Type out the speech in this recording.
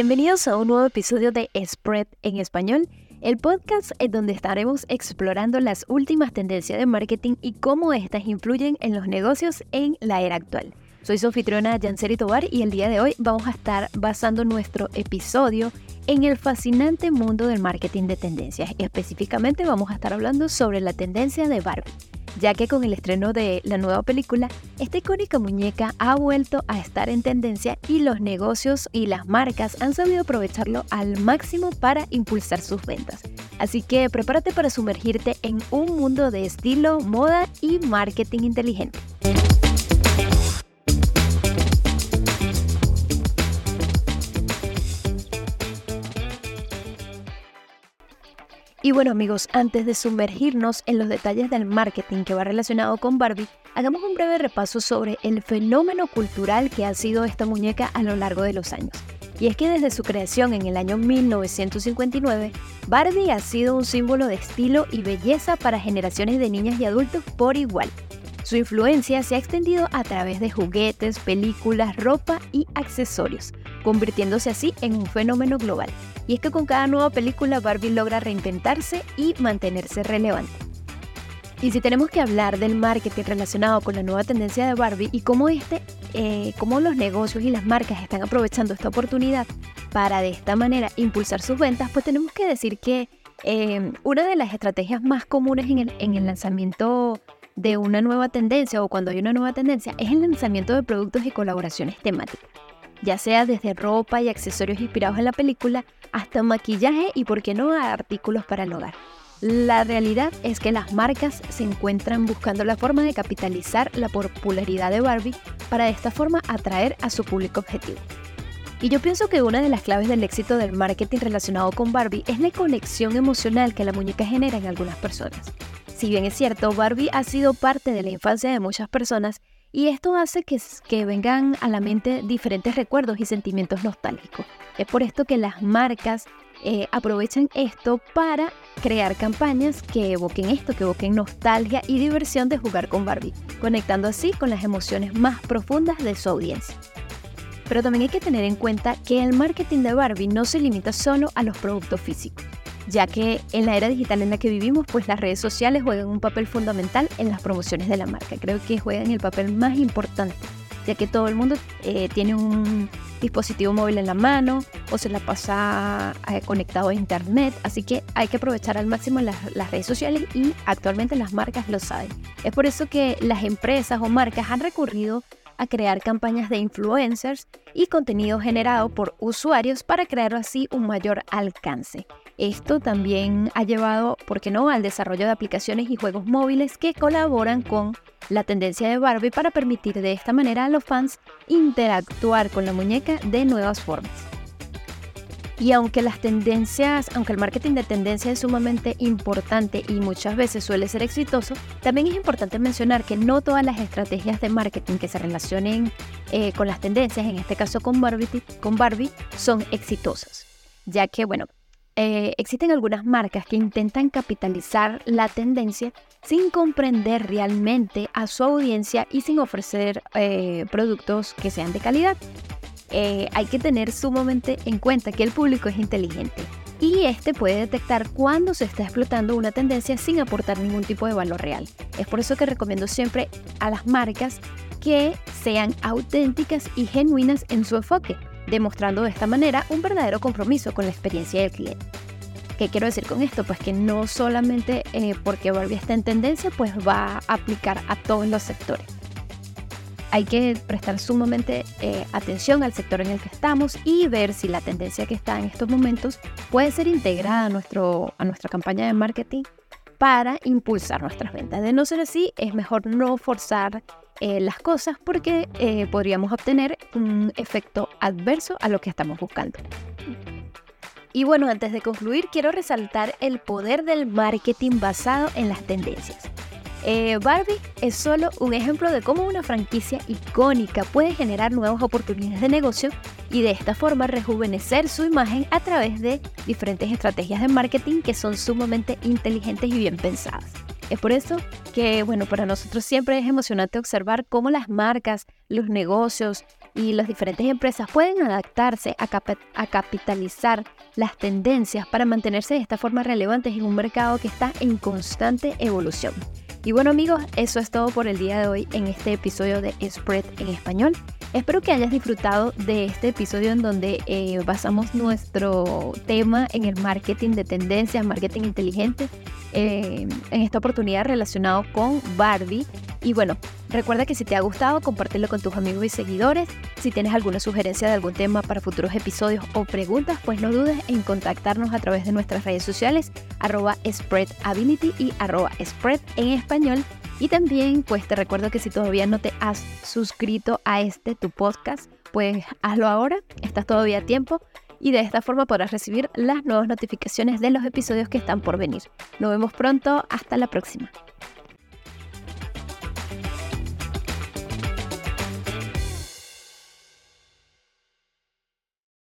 Bienvenidos a un nuevo episodio de Spread en español, el podcast en donde estaremos explorando las últimas tendencias de marketing y cómo estas influyen en los negocios en la era actual. Soy su anfitriona Janseri Tobar y el día de hoy vamos a estar basando nuestro episodio en el fascinante mundo del marketing de tendencias. Específicamente vamos a estar hablando sobre la tendencia de Barbie ya que con el estreno de la nueva película, esta icónica muñeca ha vuelto a estar en tendencia y los negocios y las marcas han sabido aprovecharlo al máximo para impulsar sus ventas. Así que prepárate para sumergirte en un mundo de estilo, moda y marketing inteligente. Y bueno amigos, antes de sumergirnos en los detalles del marketing que va relacionado con Barbie, hagamos un breve repaso sobre el fenómeno cultural que ha sido esta muñeca a lo largo de los años. Y es que desde su creación en el año 1959, Barbie ha sido un símbolo de estilo y belleza para generaciones de niñas y adultos por igual. Su influencia se ha extendido a través de juguetes, películas, ropa y accesorios, convirtiéndose así en un fenómeno global. Y es que con cada nueva película Barbie logra reinventarse y mantenerse relevante. Y si tenemos que hablar del marketing relacionado con la nueva tendencia de Barbie y cómo, este, eh, cómo los negocios y las marcas están aprovechando esta oportunidad para de esta manera impulsar sus ventas, pues tenemos que decir que eh, una de las estrategias más comunes en el, en el lanzamiento de una nueva tendencia o cuando hay una nueva tendencia es el lanzamiento de productos y colaboraciones temáticas ya sea desde ropa y accesorios inspirados en la película hasta maquillaje y, por qué no, artículos para el hogar. La realidad es que las marcas se encuentran buscando la forma de capitalizar la popularidad de Barbie para de esta forma atraer a su público objetivo. Y yo pienso que una de las claves del éxito del marketing relacionado con Barbie es la conexión emocional que la muñeca genera en algunas personas. Si bien es cierto, Barbie ha sido parte de la infancia de muchas personas, y esto hace que, vengan a la mente diferentes recuerdos y sentimientos nostálgicos. Es por esto que las marcas eh, aprovechan esto para crear campañas que evoquen esto, que evoquen nostalgia y diversión de jugar con Barbie, conectando así con las emociones más profundas de su audiencia. Pero también hay que tener en cuenta que el marketing de Barbie no se limita solo a los productos físicos ya que en la era digital en la que vivimos, pues las redes sociales juegan un papel fundamental en las promociones de la marca. Creo que juegan el papel más importante, ya que todo el mundo eh, tiene un dispositivo móvil en la mano o se la pasa eh, conectado a internet, así que hay que aprovechar al máximo las, las redes sociales y actualmente las marcas lo saben. Es por eso que las empresas o marcas han recurrido a crear campañas de influencers y contenido generado por usuarios para crear así un mayor alcance. Esto también ha llevado, ¿por qué no?, al desarrollo de aplicaciones y juegos móviles que colaboran con la tendencia de Barbie para permitir de esta manera a los fans interactuar con la muñeca de nuevas formas. Y aunque las tendencias, aunque el marketing de tendencia es sumamente importante y muchas veces suele ser exitoso, también es importante mencionar que no todas las estrategias de marketing que se relacionen eh, con las tendencias, en este caso con Barbie, con Barbie, son exitosas. Ya que, bueno, eh, existen algunas marcas que intentan capitalizar la tendencia sin comprender realmente a su audiencia y sin ofrecer eh, productos que sean de calidad. Eh, hay que tener sumamente en cuenta que el público es inteligente y este puede detectar cuando se está explotando una tendencia sin aportar ningún tipo de valor real. Es por eso que recomiendo siempre a las marcas que sean auténticas y genuinas en su enfoque, demostrando de esta manera un verdadero compromiso con la experiencia del cliente. ¿Qué quiero decir con esto? Pues que no solamente eh, porque Barbie está en tendencia, pues va a aplicar a todos los sectores hay que prestar sumamente eh, atención al sector en el que estamos y ver si la tendencia que está en estos momentos puede ser integrada a, nuestro, a nuestra campaña de marketing para impulsar nuestras ventas. De no ser así, es mejor no forzar eh, las cosas porque eh, podríamos obtener un efecto adverso a lo que estamos buscando. Y bueno, antes de concluir, quiero resaltar el poder del marketing basado en las tendencias. Eh, Barbie es solo un ejemplo de cómo una franquicia icónica puede generar nuevas oportunidades de negocio y de esta forma rejuvenecer su imagen a través de diferentes estrategias de marketing que son sumamente inteligentes y bien pensadas. Es por eso que, bueno, para nosotros siempre es emocionante observar cómo las marcas, los negocios y las diferentes empresas pueden adaptarse a, a, capitalizar las tendencias para mantenerse de esta forma relevantes en un mercado que está en constante evolución. Y bueno amigos, eso es todo por el día de hoy en este episodio de Spread en español. Espero que hayas disfrutado de este episodio en donde eh, basamos nuestro tema en el marketing de tendencias, marketing inteligente, eh, en esta oportunidad relacionado con Barbie. Y bueno, recuerda que si te ha gustado, compártelo con tus amigos y seguidores. Si tienes alguna sugerencia de algún tema para futuros episodios o preguntas, pues no dudes en contactarnos a través de nuestras redes sociales, arroba spreadability y arroba spread en español y también, pues te recuerdo que si todavía no te has suscrito a este tu podcast, pues hazlo ahora, estás todavía a tiempo y de esta forma podrás recibir las nuevas notificaciones de los episodios que están por venir. Nos vemos pronto, hasta la próxima.